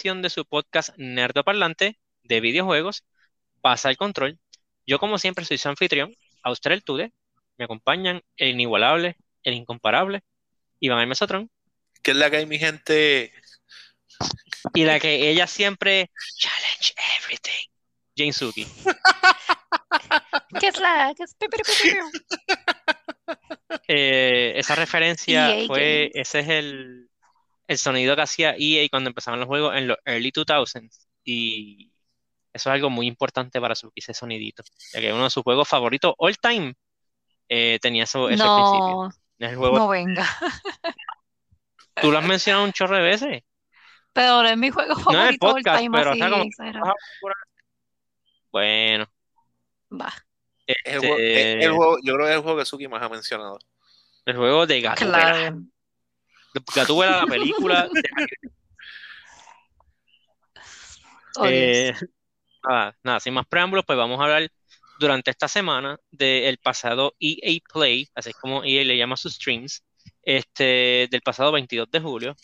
edición de su podcast Nerdo Parlante de videojuegos. Pasa el control. Yo, como siempre, soy su anfitrión, Austral Tude. Me acompañan el inigualable, el incomparable, Iván Mesotron. ¿Qué es la que hay, mi gente? Y la que ella siempre challenge everything. Jane Suki. ¿Qué es la? ¿Qué es? Eh, esa referencia EA fue, Games. ese es el, el sonido que hacía EA cuando empezaban los juegos en los early 2000s. Y eso es algo muy importante para Suki, ese sonidito. Ya que uno de sus juegos favoritos all time eh, tenía eso, eso al principio. No, Es el juego, no venga. tú lo has mencionado un chorro de veces. Pero es mi juego No en el favorito all podcast, time, pero o así, sea, como exagerado. Bueno, Va, Es el este, juego- es el juego- yo creo que es el juego que Suki más ha mencionado. el juego de Gatúbela. claro. Gatúbela, la película. Oh. Eh, nada, nada, sin más preámbulos, pues vamos a hablar durante esta semana del pasado EA Play, así es como EA le llama sus streams, este, del pasado 22 de julio.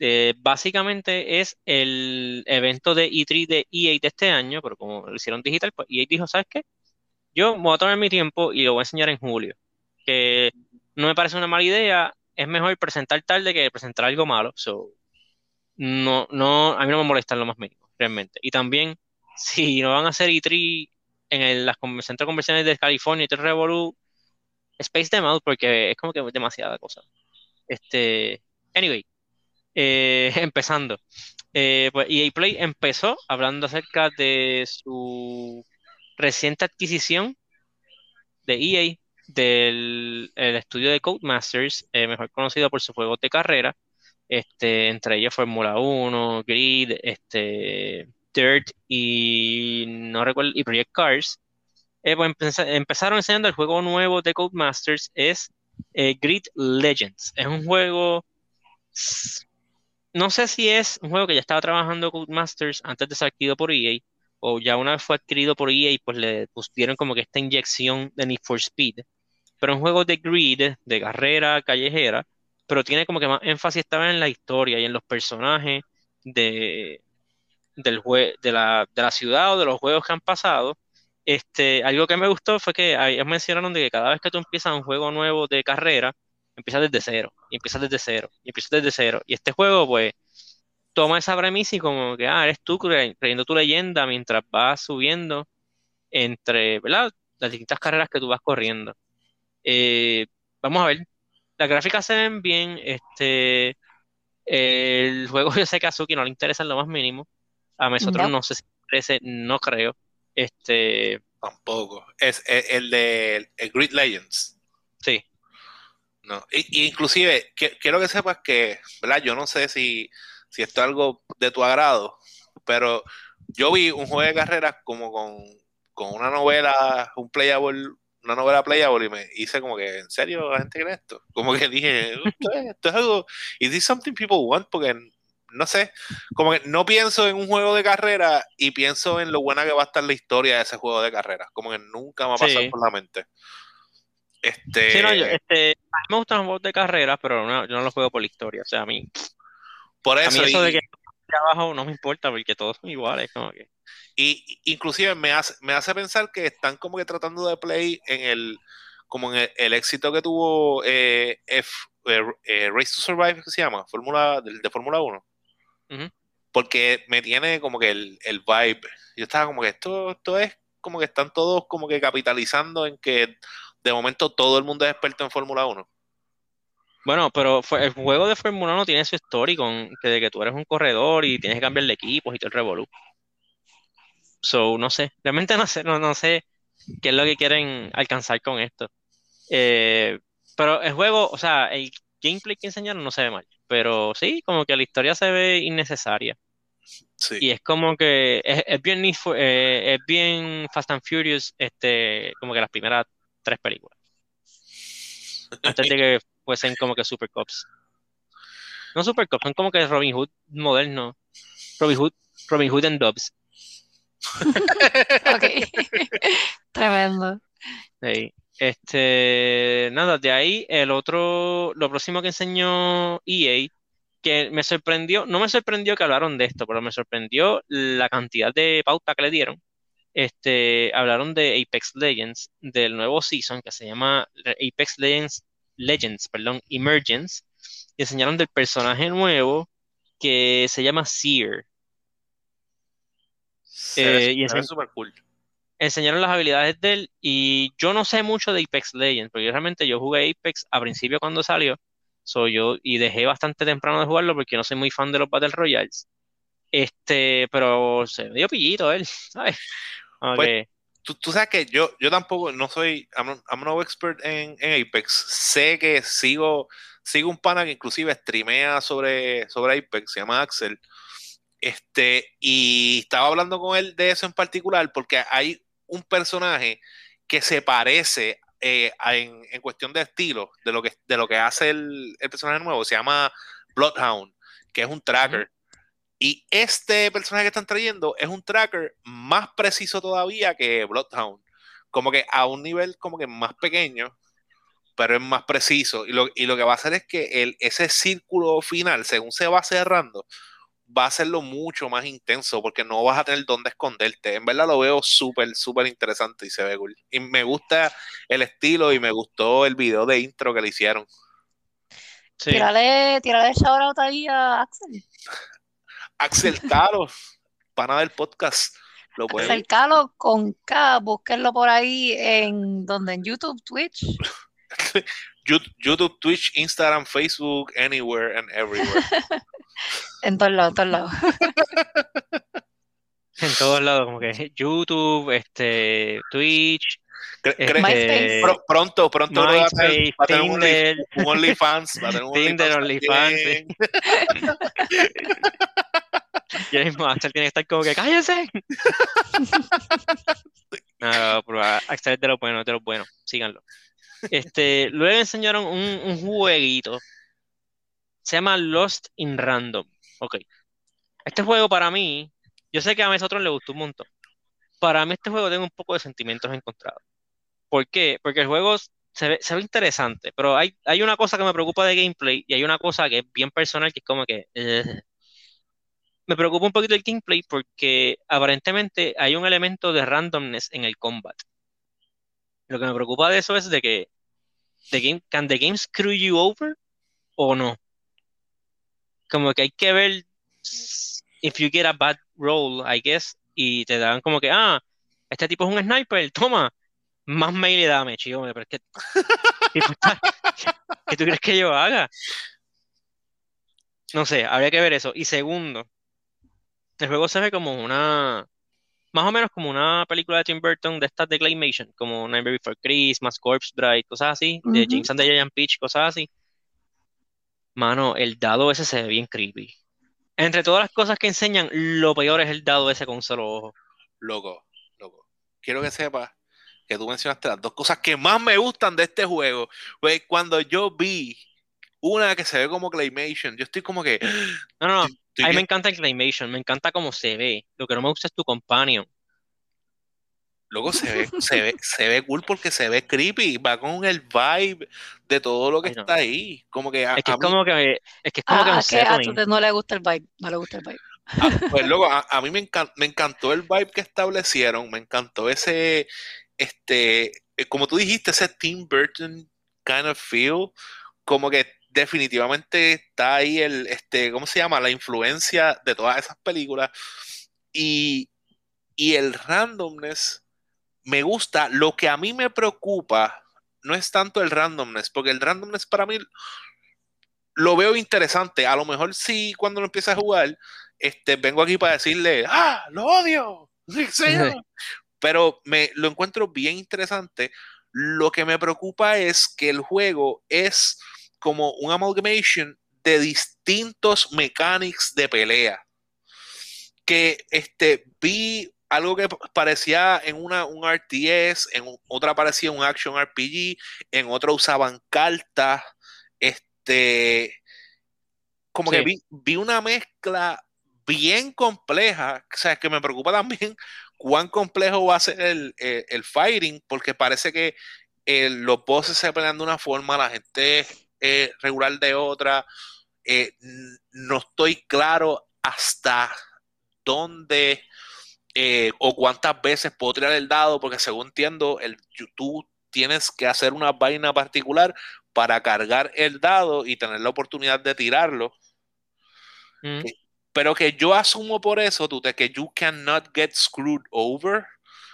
Eh, básicamente es el evento de E3 de EA de este año, pero como lo hicieron digital, pues EA dijo, ¿sabes qué? Yo me voy a tomar mi tiempo y lo voy a enseñar en julio. Que no me parece una mala idea, es mejor presentar tarde que presentar algo malo. So, no, no, a mí no me molesta lo más mínimo, realmente. Y también, si no van a hacer E3 en el, las centros de convenciones de California y Revolu, space them out porque es como que demasiada cosa. Este, anyway, eh, empezando. Eh, pues EA Play empezó hablando acerca de su reciente adquisición de EA del el estudio de Codemasters, eh, mejor conocido por sus juegos de carrera, este, entre ellos Fórmula 1, Grid, este, Dirt y no recuerdo, y Project Cars. Eh, pues empeza- empezaron enseñando el juego nuevo de Codemasters, es eh, Grid Legends. Es un juego, no sé si es un juego que ya estaba trabajando Codemasters antes de ser adquirido por EA, o ya una vez fue adquirido por EA, pues le pusieron como que esta inyección de Need for Speed. Pero un juego de grid, de carrera callejera, pero tiene como que más énfasis esta vez en la historia y en los personajes de, del jue- de la, de la ciudad o de los juegos que han pasado. Este, algo que me gustó fue que ellos mencionaron de que cada vez que tú empiezas un juego nuevo de carrera, empiezas desde cero, y empiezas desde cero, y empiezas desde cero. Y este juego, pues, toma esa premisa y como que, ah, eres tú cre- creyendo tu leyenda mientras vas subiendo entre, ¿verdad? Las distintas carreras que tú vas corriendo. Eh, vamos a ver. Las gráficas se ven bien. Este, el juego yo sé que a no le interesa en lo más mínimo. A nosotros No. no sé si le interesa, no creo. Este, Tampoco. Es, es el de el Grid Legends. sí. No. Y, y inclusive, que- quiero que sepas que, ¿verdad? Yo no sé si, si esto es algo de tu agrado, pero yo vi un juego de carreras como con, con una novela, un playable, una novela playable y me hice como que, ¿en serio la gente cree esto? Como que dije, esto es, esto es algo, is this something people want? Porque, no sé, como que no pienso en un juego de carrera y pienso en lo buena que va a estar la historia de ese juego de carreras. Como que nunca me ha pasado Sí. por la mente. Este, Sí, no, yo- este, a mí me gustan los juegos de carreras, pero no, yo no los juego por la historia. O sea, a mí, por a mí eso, eso y- de que abajo no me importa porque todos son iguales. Como que, Y inclusive me hace, me hace pensar que están como que tratando de play en el como en el, el éxito que tuvo eh, F- eh, eh, Race to Survive, que se llama, Fórmula de, de Fórmula 1. Ujú. Porque me tiene como que el, el vibe. Yo estaba como que esto, esto es como que están todos como que capitalizando en que de momento todo el mundo es experto en Fórmula 1. Bueno, pero el juego de Fórmula 1 tiene su con que de que tú eres un corredor y tienes que cambiar de equipos y todo el revolú. So, no sé, realmente no sé, no, no sé qué es lo que quieren alcanzar con esto. Eh, pero el juego, o sea, el gameplay que enseñaron no se ve mal, pero sí, como que la historia se ve innecesaria. Sí. Y es como que es, es bien eh, es bien Fast and Furious, este, como que las primeras tres películas. Antes de que fuesen como que Super Cops. No Super Cops, son como que Robin Hood moderno. Robin Hood, Robin Hood and Dobbs. Ok. Tremendo. Sí. Este, nada, de ahí el otro, lo próximo que enseñó EA que me sorprendió, no me sorprendió que hablaron de esto, pero me sorprendió la cantidad de pauta que le dieron. Este, hablaron de Apex Legends, del nuevo season que se llama Apex Legends, Legends, perdón, Emergence, y enseñaron del personaje nuevo que se llama Seer. Eh, y súper cool. enseñaron las habilidades de él y yo no sé mucho de Apex Legends, porque yo realmente yo jugué Apex a principio cuando salió, soy yo y dejé bastante temprano de jugarlo porque no soy muy fan de los Battle Royales. Este, pero se me dio pillito él, ¿sabes? Como Pues, Tú, tú sabes que yo, yo tampoco, no soy, I'm, I'm no expert en, en Apex. Sé que sigo, sigo un pana que inclusive streamea sobre, sobre Apex, se llama Axel. Este, y estaba hablando con él de eso en particular porque hay un personaje que se parece eh, a- en, en cuestión de estilo de lo que, de lo que hace el, el personaje nuevo. Se llama Bloodhound, que es un tracker. Y este personaje que están trayendo es un tracker más preciso todavía que Bloodhound. Como que a un nivel como que más pequeño, pero es más preciso. Y lo, y lo que va a hacer es que el, ese círculo final, según se va cerrando, va a hacerlo mucho más intenso porque no vas a tener dónde esconderte. En verdad lo veo súper, súper interesante y se ve cool. Y me gusta el estilo y me gustó el video de intro que le hicieron. sí. Tírale, tírale shout out ahí a Axel. Axel Caro, pana del podcast. Lo pueden Axel Calo con K, búsquenlo por ahí en donde en YouTube, Twitch. YouTube, Twitch, Instagram, Facebook, anywhere and everywhere. En todos lados, en todos lados. en todos lados, como que YouTube, este, Twitch, este, pro- pronto, pronto va a tener, MySpace, va a tener un, Only- Tinder, un OnlyFans. Va a tener un Tinder, OnlyFans. Y ahora mismo Axel tiene que estar como que ¡cállense! No, no, pero Axel es de lo bueno, es de lo bueno, síganlo. Este, luego enseñaron un, un jueguito, se llama Lost in Random. Ok. Este juego para mí, yo sé que a nosotros le gustó un montón. Para mí este juego tiene un poco de sentimientos encontrados. ¿Por qué? Porque el juego se ve, se ve interesante, pero hay, hay una cosa que me preocupa de gameplay y hay una cosa que es bien personal que es como que... eh, me preocupa un poquito el gameplay porque aparentemente hay un elemento de randomness en el combat. Lo que me preocupa de eso es de que the game, can the game screw you over o no. Como que hay que ver if you get a bad roll, I guess, y te dan como que, ah, este tipo es un sniper, toma, más damage. Y yo, pero es que, ¿qué tú crees que yo haga? No sé, habría que ver eso. Y segundo, el juego se ve como una, más o menos como una película de Tim Burton de estas de Claymation, como Nightmare Before Christmas, Corpse Bride, cosas así, de. James and the Giant Peach, cosas así. Mano, el dado ese se ve bien creepy. Entre todas las cosas que enseñan, lo peor es el dado ese con un solo ojo. Loco, loco. Quiero que sepas que tú mencionaste las dos cosas que más me gustan de este juego. Pues cuando yo vi una que se ve como Claymation, yo estoy como que. No, no, no. A mí me encanta el Claymation, me encanta cómo se ve. Lo que no me gusta es tu companion. Loco, se ve, se ve, se ve cool porque se ve creepy. Va con el vibe de todo lo que Ay, no. está ahí. Como que a, Es que a es mí- como que, es que es como que un que a tú no le gusta el vibe, no le gusta el vibe. Ah, pues loco, a, a mí me, encan- me encantó el vibe que establecieron, me encantó ese, este, eh, como tú dijiste, ese Tim Burton kind of feel, como que definitivamente está ahí el, este, ¿cómo se llama? La influencia de todas esas películas y, y el randomness me gusta. Lo que a mí me preocupa no es tanto el randomness, porque el randomness para mí lo veo interesante. A lo mejor sí, cuando lo empiece a jugar, este, vengo aquí para decirle, ¡ah, lo odio! Sí, Pero me lo encuentro bien interesante. Lo que me preocupa es que el juego es como un amalgamation de distintos mechanics de pelea. Que este, vi algo que parecía en una, un RTS, en otra parecía un action RPG, en otra usaban cartas. Este, como que vi, vi una mezcla bien compleja, o sea, que me preocupa también cuán complejo va a ser el, el- el fighting, porque parece que eh, los bosses se pelean de una forma, la gente eh, regular de otra. Eh, no estoy claro hasta dónde eh, o cuántas veces puedo tirar el dado, porque según entiendo, el YouTube tienes que hacer una vaina particular para cargar el dado y tener la oportunidad de tirarlo. Mm. Pero que yo asumo por eso, tú, que you cannot get screwed over.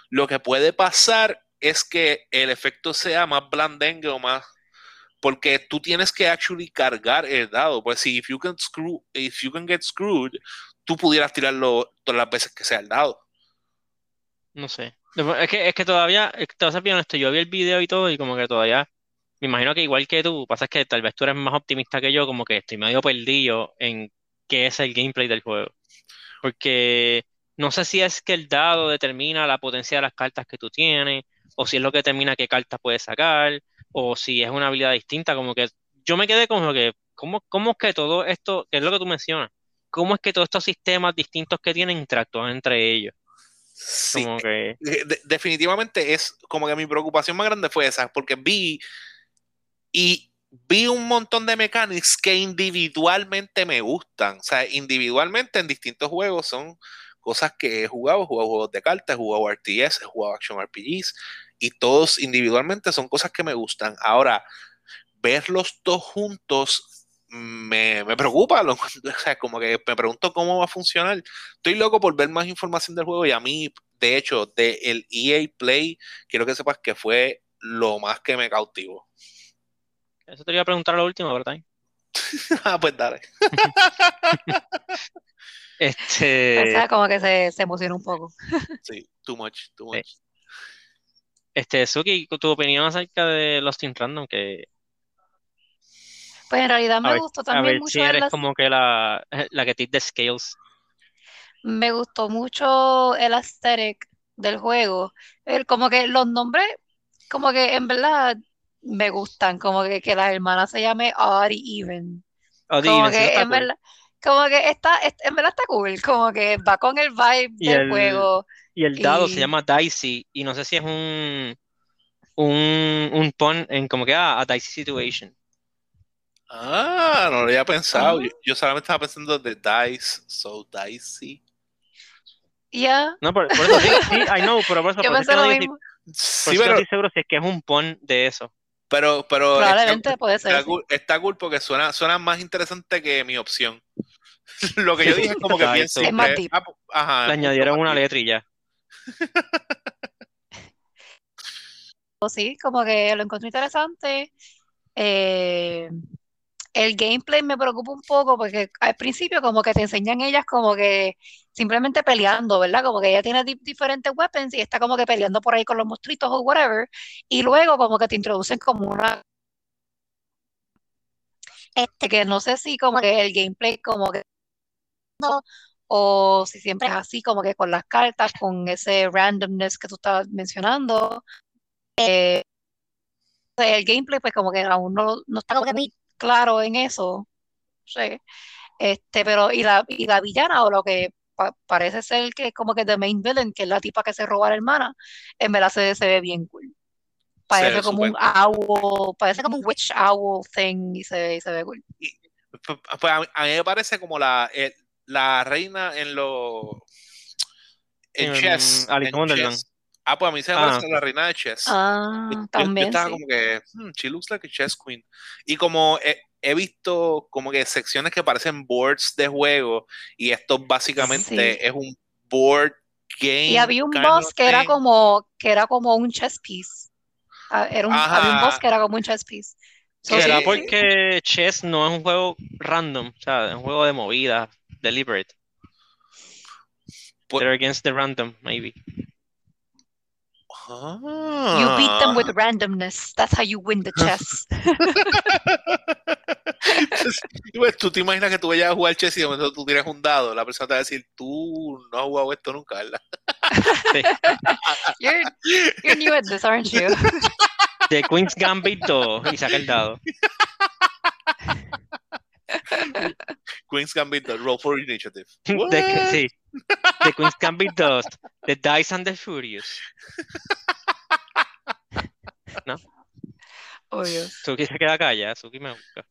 Lo que puede pasar es que el efecto sea más blandengue o más. Porque tú tienes que actually cargar el dado. Pues si if you can screw, if you can get screwed, tú pudieras tirarlo todas las veces que sea el dado. No sé. Es que, es que todavía, te voy a bien honesto, yo vi el video y todo y como que todavía, me imagino que igual que tú, pasa que tal vez tú eres más optimista que yo, como que estoy medio perdido en qué es el gameplay del juego. Porque no sé si es que el dado determina la potencia de las cartas que tú tienes, o si es lo que determina qué cartas puedes sacar, o si es una habilidad distinta, como que yo me quedé como que, ¿cómo, cómo es que todo esto, que es lo que tú mencionas, cómo es que todos estos sistemas distintos que tienen interactúan entre ellos? Sí, Como que, de- de- definitivamente es como que mi preocupación más grande fue esa, porque vi y vi un montón de mechanics que individualmente me gustan. O sea, individualmente en distintos juegos son cosas que he jugado, he jugado juegos de cartas, he jugado RTS, he jugado Action RPGs, y todos individualmente son cosas que me gustan. Ahora, verlos todos juntos me, me preocupa, lo- o sea, como que me pregunto cómo va a funcionar. Estoy loco por ver más información del juego y a mí, de hecho, del EA Play, quiero que sepas que fue lo más que me cautivó. eso te iba a preguntar lo último, ¿verdad? ah, pues dale. O Este, sea, como que se, se emociona un poco. Sí, too much, too Sí. much. este, Suki, tu opinión acerca de Lost in Random, que Pues en realidad a me ver, gustó a también ver mucho si eres las- como que la, la que tip de scales. Me gustó mucho el aesthetic del juego. El, como que los nombres, como que en verdad me gustan. Como que, que la hermana se llame Odd Even. Oh, Como Even, que en cool. verdad, como que está, es- en verdad está cool. Como que va con el vibe Y del el, juego. y el dado se llama Dicey, y no sé si es un, un, un pun en como que ah, a Dicey Situation. Ah, no lo había pensado. Yo, yo solamente estaba pensando de Dice, so dicey. ya, No, por, por eso sí, sí, I know, pero por eso, yo por eso que lo mismo. Sí, que pero, estoy seguro si es que es un pun de eso. pero, pero está, Probablemente puede ser, está sí. cool, está cool porque suena, suena más interesante que mi opción. Lo que yo dije es como que Exacto. Es más deep. Ah, pu- ajá, Le añadieron una letra y ya. O sí, como que lo encontré interesante. Eh, el gameplay me preocupa un poco porque al principio como que te enseñan ellas como que simplemente peleando, ¿verdad? Como que ella tiene di- diferentes weapons y está como que peleando por ahí con los monstruitos o whatever. Y luego como que te introducen como una... Este, que no sé si como que el gameplay como que... no, o si siempre es así como que con las cartas, con ese randomness que tú estabas mencionando. Eh, el gameplay pues como que aún no, no está como que muy claro en eso. Sí. Este, pero y la, y la villana o lo que pa- parece ser que como que the main villain, que es la tipa que se roba a la hermana, en verdad se, se ve bien cool. Parece como un owl, parece como un witch owl thing y se, y se ve cool. Y, pues, pues, a, mí, a mí me parece como la, el- la reina en los en En chess, Alice in en Wonderland. chess. Ah, pues a mí se me Ah, parece la reina de chess. Ah, yo- yo también estaba sí. como que, hmm, she looks like a chess queen. Y como he, he visto como que secciones que parecen boards de juego y esto Sí. básicamente es un board Y game había un boss que era como, que era como un chess piece. Ah, Era un, había un boss que era como un chess piece. So, ¿será sí, porque chess no es un juego random? O sea, es un juego de movida, deliberate. pues, They're against the random, maybe. You beat them with ah. randomness. That's how you win the chess. Pues, tú te imaginas que tú vayas a jugar chess y de momento tú tiras un dado, la persona te va a decir, tú no has jugado esto nunca, ¿verdad? Sí. You're, you're new at this, aren't you? The Queen's Gambit 2 y saca el dado. Queen's Gambit, the Roll for Initiative. The, sí. The Queen's Gambit 2, The Dice and the Furious. ¿No? Oh, Dios. Suki se queda callada, Suki me busca.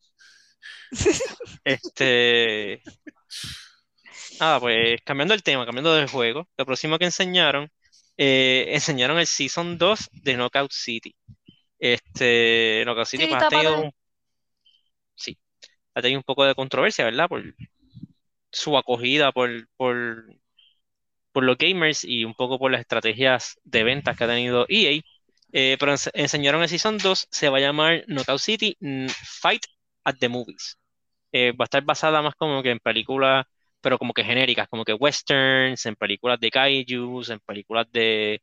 Este. Ah, pues cambiando el tema, cambiando del juego, lo próximo que enseñaron, eh, enseñaron el Season 2 de Knockout City. Este, Knockout City Sí, pues, ha tenido un, sí, ha tenido un poco de controversia, ¿verdad? Por su acogida por, por, por los gamers y un poco por las estrategias de ventas que ha tenido EA. Eh, pero ens- enseñaron el Season 2, se va a llamar Knockout City Fight at the Movies. Eh, va a estar basada más como que en películas, pero como que genéricas, como que westerns, en películas de kaijus, en películas de,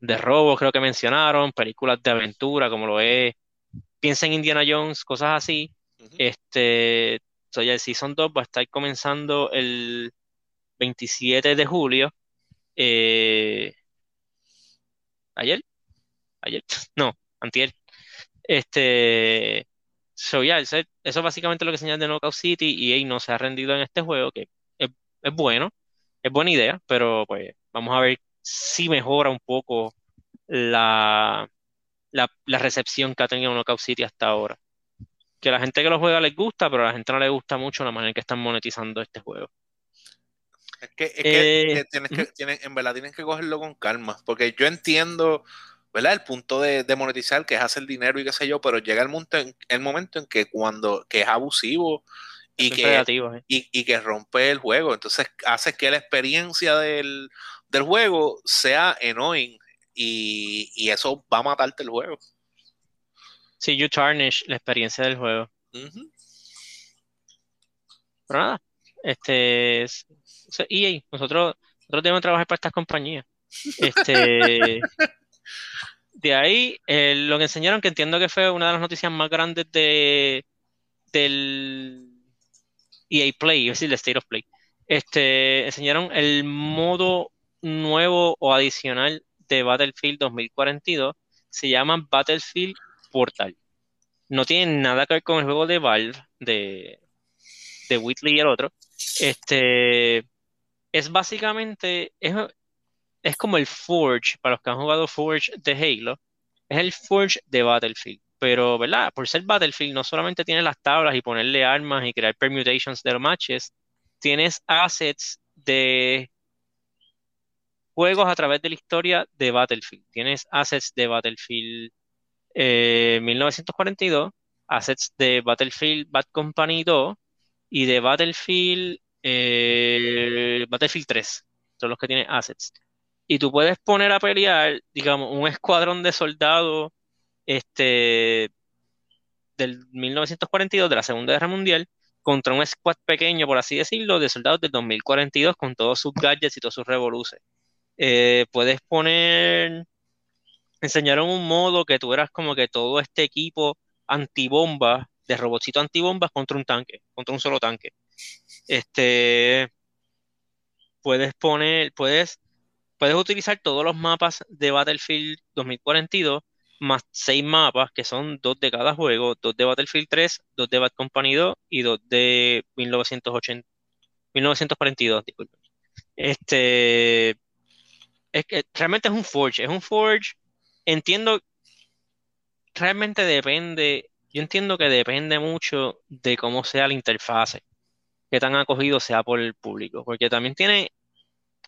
de robos, creo que mencionaron, películas de aventura, como lo es, piensa en Indiana Jones, cosas así. Este, so ya el Season 2 va a estar comenzando el 27 de julio. Eh, ¿ayer? ¿Ayer? No, antier. Este, so ya, eso, es básicamente lo que señala de Knockout City y EA no se ha rendido en este juego, que es, bueno, es buena idea, pero pues vamos a ver si mejora un poco la, la, la recepción que ha tenido Knockout City hasta ahora. Que a la gente que lo juega les gusta, pero a la gente no le gusta mucho la manera en que están monetizando este juego. Es que, es que, Eh, que tienes que, tienes- en verdad tienes que cogerlo con calma, porque yo entiendo, ¿verdad? El punto de, de monetizar, que es hacer dinero y qué sé yo, pero llega el momento en, el momento en que cuando, que es abusivo y que, ¿eh? y, y que rompe el juego, entonces hace que la experiencia del, del juego sea annoying y, y eso va a matarte el juego. Sí, you tarnish la experiencia del juego. Pero nada, este EA, nosotros, nosotros debemos trabajar para estas compañías. Este, de ahí, eh, lo que enseñaron, que entiendo que fue una de las noticias más grandes de, del EA Play, es decir, el State of Play. Este, enseñaron el modo nuevo o adicional de Battlefield 2042. Se llama Battlefield Portal. No tiene nada que ver con el juego de Valve, de, de Whitley y el otro. Este, es básicamente, es, es como el Forge, para los que han jugado Forge de Halo, es el Forge de Battlefield. Pero, ¿verdad? Por ser Battlefield, no solamente tienes las tablas y ponerle armas y crear permutations de los matches, tienes assets de juegos a través de la historia de Battlefield. Tienes assets de Battlefield eh, 1942, assets de Battlefield Bad Company 2 y de Battlefield, eh, Battlefield 3. Son los que tienen assets. Y tú puedes poner a pelear, digamos, un escuadrón de soldados este, del 1942, de la Segunda Guerra Mundial, contra un squad pequeño, por así decirlo, de soldados del 2042 con todos sus gadgets y todos sus revoluces. Eh, puedes poner, enseñaron un modo que tú eras como que todo este equipo antibomba, de robotcito antibombas contra un tanque, contra un solo tanque. Este, puedes poner, puedes, puedes utilizar todos los mapas de Battlefield 2042 más seis mapas que son dos de cada juego, dos de Battlefield 3, dos de Bad Company 2 y dos de 1980, 1942, disculpen. Este, es que realmente es un Forge, es un Forge, entiendo, realmente depende, yo entiendo que depende mucho de cómo sea la interfase, qué tan acogido sea por el público, porque también tiene,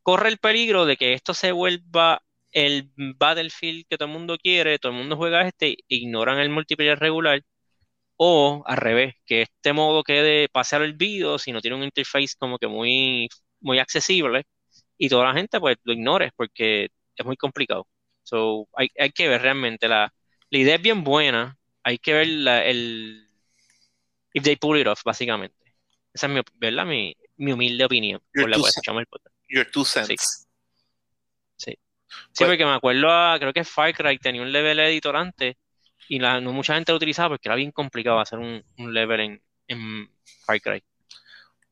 corre el peligro de que esto se vuelva el Battlefield que todo el mundo quiere, todo el mundo juega este, ignoran el multiplayer regular, o al revés, que este modo quede pase al olvido si no tiene un interface como que muy, muy accesible y toda la gente pues lo ignore porque es muy complicado. So, hay, hay que ver realmente la, la idea es bien buena, hay que ver la, el if they pull it off, básicamente. Esa es mi, ¿verdad? Mi, mi humilde opinión Your por la cual escuchamos el podcast. Your two cents. Sí, Pues- porque me acuerdo a, creo que Far Cry tenía un level editor antes y la- no mucha gente lo utilizaba porque era bien complicado hacer un, un level en, en Far Cry.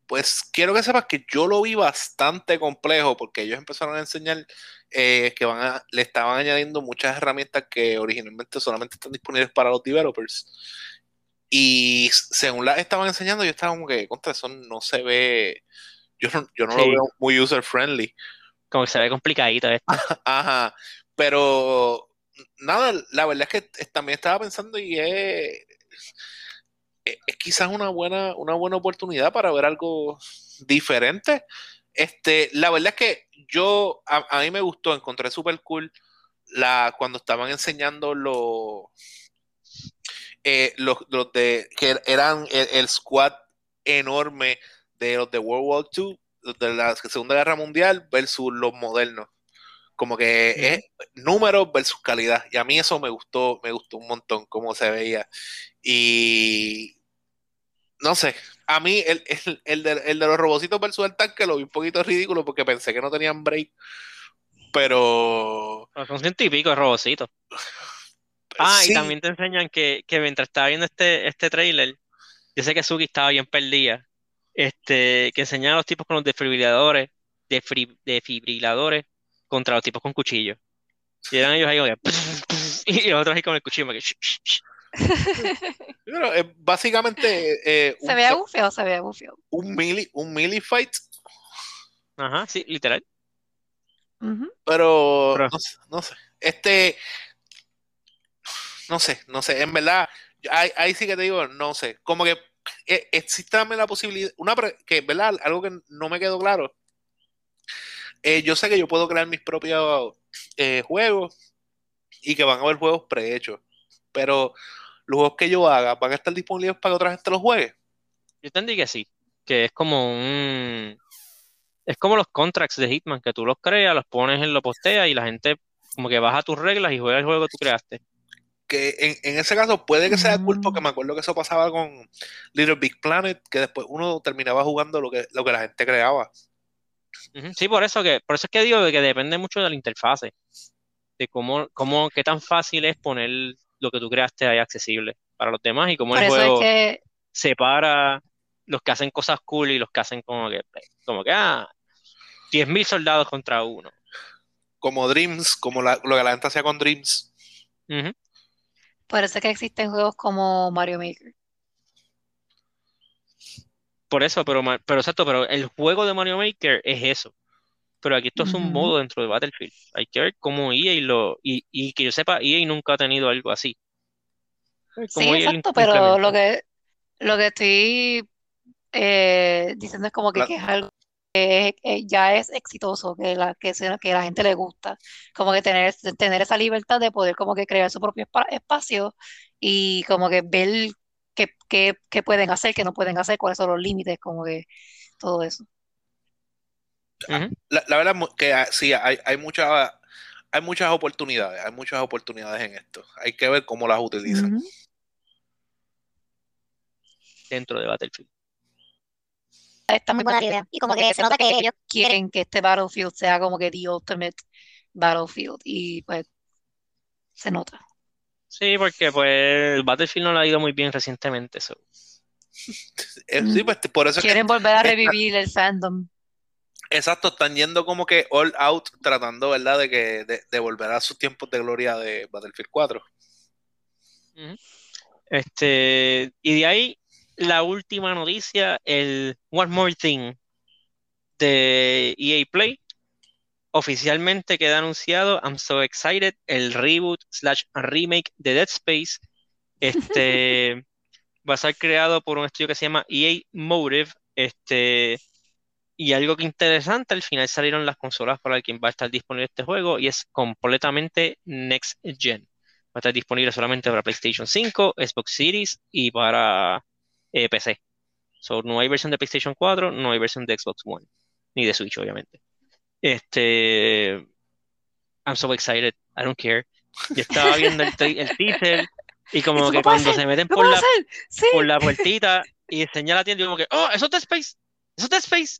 Pues quiero que sepas que yo lo vi bastante complejo porque ellos empezaron a enseñar eh, que van a, le estaban añadiendo muchas herramientas que originalmente solamente están disponibles para los developers. Y según las estaban enseñando, yo estaba como que, contra eso no se ve, yo no, yo no lo veo muy user friendly. Como que se ve complicadito esto. Ajá, pero nada, la verdad es que también estaba pensando y es, es, quizás una buena, una buena oportunidad para ver algo diferente. Este, la verdad es que yo, a, mí me gustó, encontré súper cool la, cuando estaban enseñando los, eh, los, de, que eran el, squad enorme de los de World War II, de la Segunda Guerra Mundial versus los modernos. Como que es números versus calidad. Y a mí eso me gustó, me gustó un montón cómo se veía. Y no sé, a mí el, de, los robocitos versus el tanque lo vi un poquito ridículo porque pensé que no tenían break. Pero. Son ciento y pico de robocitos. Ah, y también te enseñan que, mientras estaba viendo este, este trailer, yo sé que Suki estaba bien perdida. Este, que enseñaban a los tipos con los desfibriladores, defibriladores contra los tipos con cuchillos. Y eran ellos ahí como y los otros ahí con el cuchillo. Eh, básicamente. Eh, se ve bufeo, se ve bufeo. Un melee, un melee fight. Ajá, sí, literal. Pero, no, sé, Este. No sé, no sé. En verdad, ahí, sí que te digo, no sé. Como que eh, existe la posibilidad. Una que, ¿verdad? Algo que no me quedó claro. yo sé que yo puedo crear mis propios juegos y que van a haber juegos prehechos. Pero los juegos que yo haga van a estar disponibles para que otra gente los juegue. Yo entendí que sí, que es como un... Es como los contracts de Hitman, que tú los creas, los pones en lo postea y la gente como que baja tus reglas y juega el juego que tú creaste. Que en, ese caso puede que sea cool, porque me acuerdo que eso pasaba con Little Big Planet, que después uno terminaba jugando lo que, lo que la gente creaba. Sí, por eso que, por eso es que digo que depende mucho de la interfase, de cómo, cómo, qué tan fácil es poner lo que tú creaste ahí accesible para los demás y cómo el juego separa los que hacen cosas cool y los que hacen como que, como que, ah, 10.000 soldados contra uno. Como Dreams, como lo que la gente hacía con Dreams. Por eso que existen juegos como Mario Maker. Por eso, pero, pero exacto, pero el juego de Mario Maker es eso. Pero aquí esto es un modo dentro de Battlefield. Hay que ver cómo EA lo. Y, y que yo sepa, EA nunca ha tenido algo así. sí, e exacto, pero lo que, lo que estoy eh, diciendo es como que, es algo que ya es exitoso, que la, que, que la gente le gusta. Como que tener, tener esa libertad de poder como que crear su propio espacio y como que ver qué, qué, qué pueden hacer, qué no pueden hacer, cuáles son los límites, como que todo eso la, verdad que ah, sí, hay, hay, muchas hay muchas oportunidades, hay muchas oportunidades en esto. Hay que ver cómo las utilizan. Dentro de Battlefield. Está muy buena idea. Y como que se nota que ellos quieren que este Battlefield sea como que the ultimate Battlefield. Y pues se nota. Sí, porque pues Battlefield no le ha ido muy bien recientemente. eso Sí, pues, por eso Quieren volver a revivir el fandom. Exacto, están yendo como que all out tratando, ¿verdad? De que de, volver a sus tiempos de gloria de Battlefield 4. Este, y de ahí la última noticia, el One More Thing de EA Play. Oficialmente queda anunciado, I'm so excited, el reboot slash remake de Dead Space. Este va a ser creado por un estudio que se llama EA Motive. Este y algo que interesante, al final salieron las consolas para quien va a estar disponible este juego y es completamente next gen. Va a estar disponible solamente para PlayStation 5, Xbox Series y para eh, PC. So, no hay versión de PlayStation 4, no hay versión de Xbox One, ni de Switch, obviamente. Este. I'm so excited, I don't care. Yo estaba viendo el, teaser y como que cuando se meten por la, por la puertita y enseña la tienda, y como que, oh, eso es Dead Space, eso es Dead Space.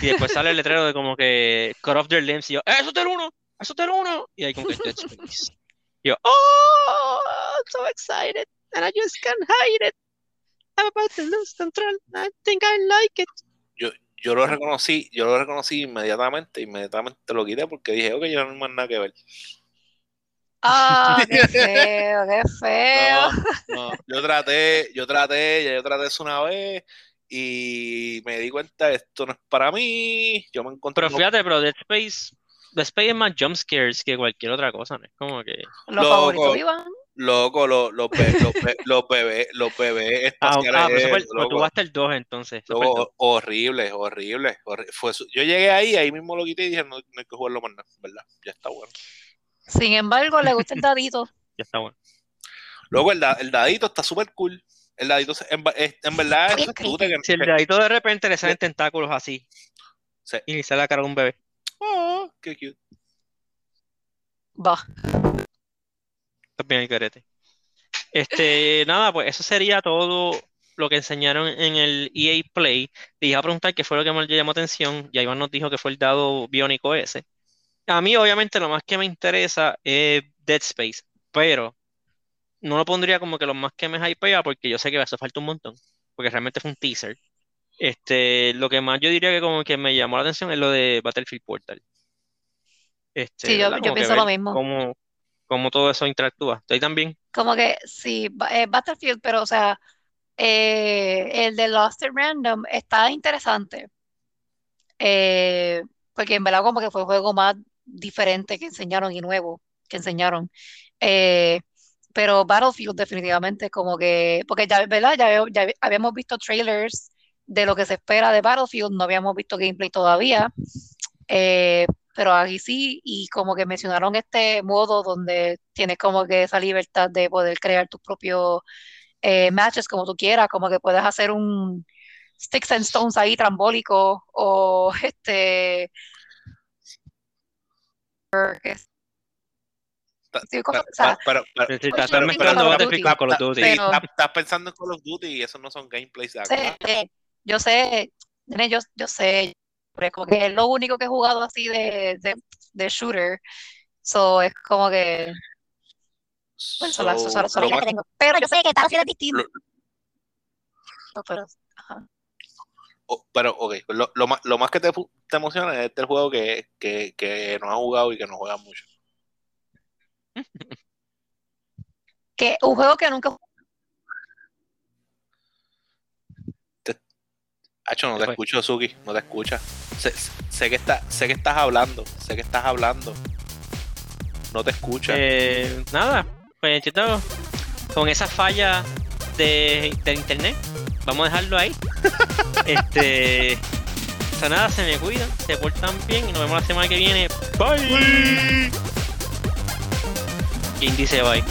Y después sale el letrero de como que cut off their limbs y yo, ¡Eh, ¡Eso es del uno! ¡Eso es del uno! Y ahí como que Dead Space. Y yo, ¡Oh! I'm so excited. And I just can't hide it. I'm about to lose control. I think I like it. Yo, yo lo reconocí, yo lo reconocí inmediatamente, inmediatamente lo quité porque dije, ok, yo no tengo más nada que ver. Ah, qué feo, qué feo. No, no, yo traté, yo traté, ya yo traté eso una vez y me di cuenta esto no es para mí. Yo me encontré. Pero fíjate, pero Dead Space, Dead Space es más jump scares que cualquier otra cosa, ¿no? Es como que. Los favoritos iban. Loco, los, los, be- los, be- los bebés, los bebés Ah, ah, pero eso fue el- eh, pero tú loco, jugaste el 2 entonces. eso fue el loco, 2. horrible, horrible, horri- Fue su- yo llegué ahí, ahí mismo lo quité y dije, no, no hay que jugarlo más nada, ¿verdad? Ya está bueno. Sin embargo, le gusta el dadito. Ya está bueno. Luego el, da- el dadito está súper cool. El dadito, se- en, en verdad, es que- Si el dadito de repente le salen tentáculos así Sí. y le sale la cara de un bebé. Oh, qué cute. Va. Bien el carete. Este, nada, pues eso sería todo lo que enseñaron en el EA Play. Te iba a preguntar qué fue lo que más le llamó atención. Ya Iván nos dijo que fue el dado biónico ese. A mí, obviamente, lo más que me interesa es Dead Space, pero no lo pondría como que lo más que me hypea porque yo sé que hace falta un montón, porque realmente fue un teaser. Este, lo que más yo diría que como que me llamó la atención es lo de Battlefield Portal. Este, Sí, yo, yo pienso lo mismo. cómo, cómo todo eso interactúa. ¿Estoy también? Como que sí, eh, Battlefield, pero o sea, eh, el de Lost in Random está interesante. eh, porque en verdad como que fue el juego más diferente que enseñaron y nuevo que enseñaron. Pero Battlefield definitivamente como que, porque ya, ¿verdad? Ya, ya habíamos visto trailers de lo que se espera de Battlefield, no habíamos visto gameplay todavía. Eh, pero aquí sí, y como que mencionaron este modo donde tienes como que esa libertad de poder crear tus propios eh, matches como tú quieras, como que puedes hacer un Sticks and Stones ahí trambólico o este estás pensando en Call of Duty y esos no son gameplays de sé, acá. yo sé, yo, yo sé, pero es como que es lo único que he jugado así de, de, de shooter, so es como que Bueno, son las, son, So, más- que tengo. Pero yo sé que Battlefield es distinto. Lo- No, pero, ajá. oh, pero, ok, lo, lo más, lo más que te, te emociona es este juego que, que, que no has jugado y que no juegas mucho. Que un juego que nunca Hacho, no ¿Qué te fue? escucho, Suki, no te escuchas. Sé, sé que está, sé que estás hablando, sé que estás hablando. No te escuchas. Eh, nada, pues chito, con esa falla de, de internet, vamos a dejarlo ahí. este, o sea, nada, se me cuidan, se portan bien y nos vemos la semana que viene. Bye. ¿Quién dice bye?